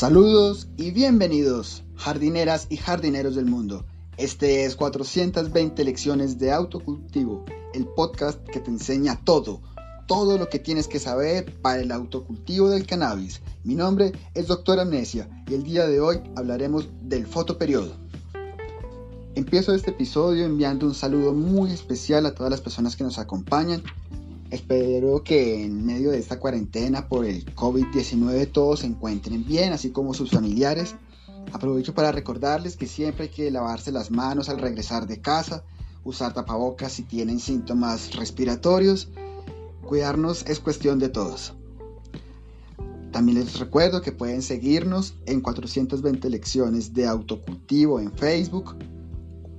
Saludos y bienvenidos, jardineras y jardineros del mundo. Este es 420 lecciones de autocultivo, el podcast que te enseña todo, todo lo que tienes que saber para el autocultivo del cannabis. Mi nombre es Doctor Amnesia y el día de hoy hablaremos del fotoperiodo. Empiezo este episodio enviando un saludo muy especial a todas las personas que nos acompañan Espero que en medio de esta cuarentena por el COVID-19 todos se encuentren bien, así como sus familiares. Aprovecho para recordarles que siempre hay que lavarse las manos al regresar de casa, usar tapabocas si tienen síntomas respiratorios. Cuidarnos es cuestión de todos. También les recuerdo que pueden seguirnos en 420 lecciones de autocultivo en Facebook,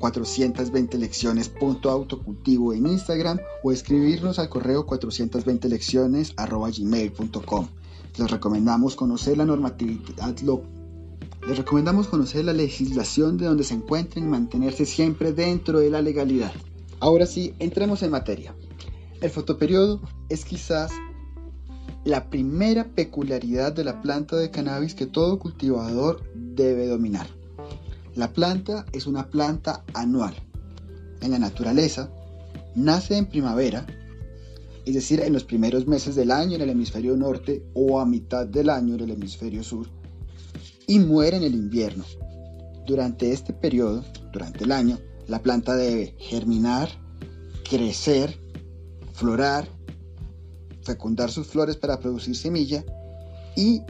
420 lecciones punto autocultivo en Instagram o escribirnos al correo 420 lecciones arroba gmail.com. Les recomendamos conocer la normatividad, les recomendamos conocer la legislación de donde se encuentren y mantenerse siempre dentro de la legalidad. Ahora sí, entremos en materia. El fotoperiodo es quizás la primera peculiaridad de la planta de cannabis que todo cultivador debe dominar. La planta es una planta anual. En la naturaleza, nace en primavera, es decir, en los primeros meses del año en el hemisferio norte o a mitad del año en el hemisferio sur, y muere en el invierno. Durante este periodo, durante el año, la planta debe germinar, crecer, florar, fecundar sus flores para producir semilla y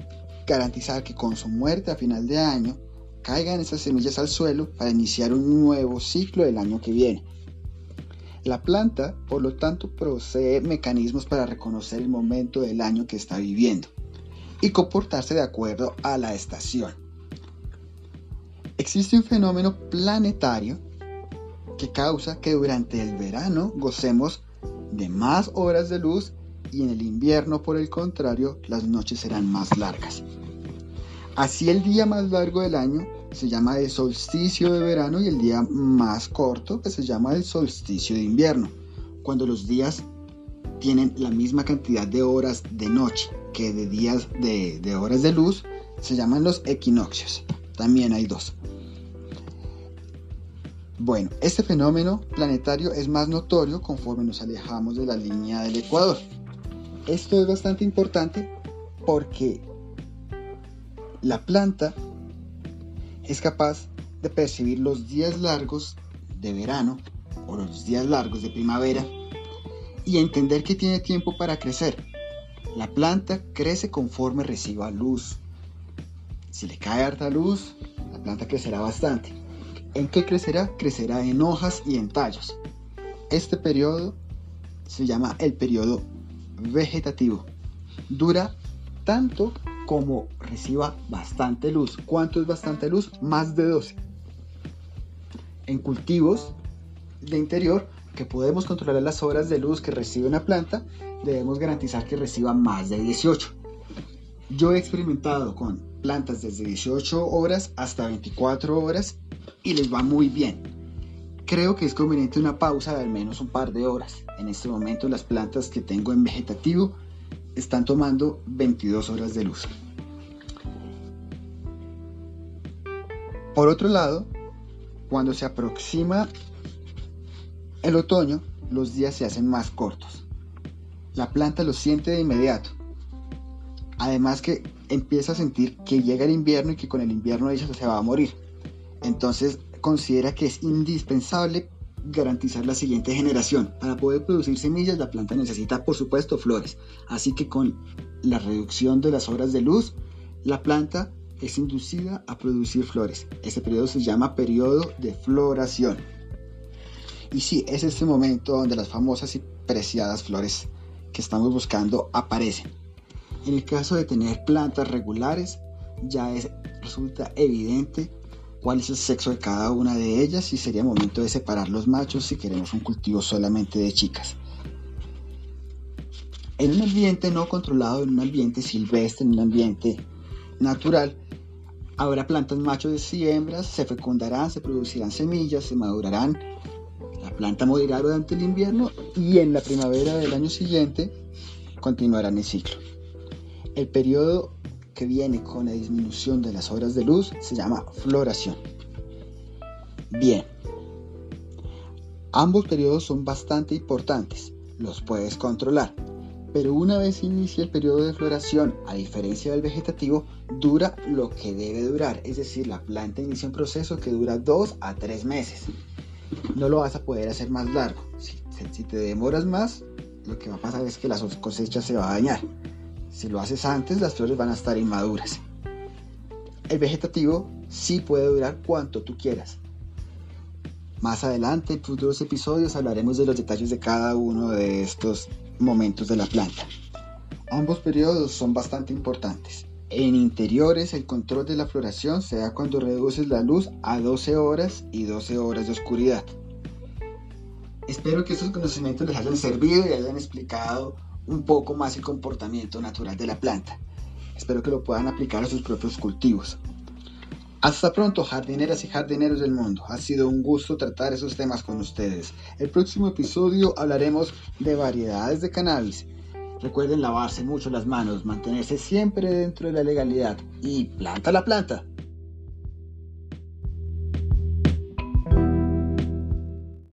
garantizar que con su muerte a final de año caigan esas semillas al suelo para iniciar un nuevo ciclo del año que viene. La planta, por lo tanto, posee mecanismos para reconocer el momento del año que está viviendo y comportarse de acuerdo a la estación. Existe un fenómeno planetario que causa que durante el verano gocemos de más horas de luz y en el invierno, por el contrario, las noches serán más largas. Así el día más largo del año se llama el solsticio de verano y el día más corto que se llama el solsticio de invierno, cuando los días tienen la misma cantidad de horas de noche que de días de, de horas de luz, se llaman los equinoccios. También hay dos. Bueno, este fenómeno planetario es más notorio conforme nos alejamos de la línea del Ecuador. Esto es bastante importante porque la planta es capaz de percibir los días largos de verano o los días largos de primavera y entender que tiene tiempo para crecer. La planta crece conforme reciba luz. Si le cae harta luz, la planta crecerá bastante. ¿En qué crecerá? Crecerá en hojas y en tallos. Este periodo se llama el periodo vegetativo. Dura tanto como reciba bastante luz. ¿Cuánto es bastante luz? Más de 12. En cultivos de interior que podemos controlar las horas de luz que recibe una planta, debemos garantizar que reciba más de 18. Yo he experimentado con plantas desde 18 horas hasta 24 horas y les va muy bien. Creo que es conveniente una pausa de al menos un par de horas. En este momento las plantas que tengo en vegetativo están tomando 22 horas de luz. Por otro lado, cuando se aproxima el otoño, los días se hacen más cortos. La planta lo siente de inmediato. Además que empieza a sentir que llega el invierno y que con el invierno ella se va a morir. Entonces considera que es indispensable garantizar la siguiente generación. Para poder producir semillas la planta necesita por supuesto flores. Así que con la reducción de las horas de luz, la planta es inducida a producir flores. Este periodo se llama periodo de floración. Y sí, es este momento donde las famosas y preciadas flores que estamos buscando aparecen. En el caso de tener plantas regulares, ya es, resulta evidente cuál es el sexo de cada una de ellas y sería momento de separar los machos si queremos un cultivo solamente de chicas. En un ambiente no controlado, en un ambiente silvestre, en un ambiente natural, habrá plantas machos y hembras, se fecundarán, se producirán semillas, se madurarán, la planta morirá durante el invierno y en la primavera del año siguiente continuarán el ciclo. El periodo que viene con la disminución de las horas de luz se llama floración. Bien, ambos periodos son bastante importantes, los puedes controlar, pero una vez inicia el periodo de floración, a diferencia del vegetativo, dura lo que debe durar, es decir, la planta inicia un proceso que dura 2 a 3 meses. No lo vas a poder hacer más largo. Si, te demoras más, lo que va a pasar es que la cosecha se va a dañar. Si lo haces antes, las flores van a estar inmaduras. El vegetativo sí puede durar cuanto tú quieras. Más adelante, en futuros episodios, hablaremos de los detalles de cada uno de estos momentos de la planta. Ambos periodos son bastante importantes. En interiores el control de la floración se da cuando reduces la luz a 12 horas y 12 horas de oscuridad. Espero que estos conocimientos les hayan servido y hayan explicado un poco más el comportamiento natural de la planta. Espero que lo puedan aplicar a sus propios cultivos. Hasta pronto, jardineras y jardineros del mundo. Ha sido un gusto tratar esos temas con ustedes. El próximo episodio hablaremos de variedades de cannabis. Recuerden lavarse mucho las manos, mantenerse siempre dentro de la legalidad y planta la planta.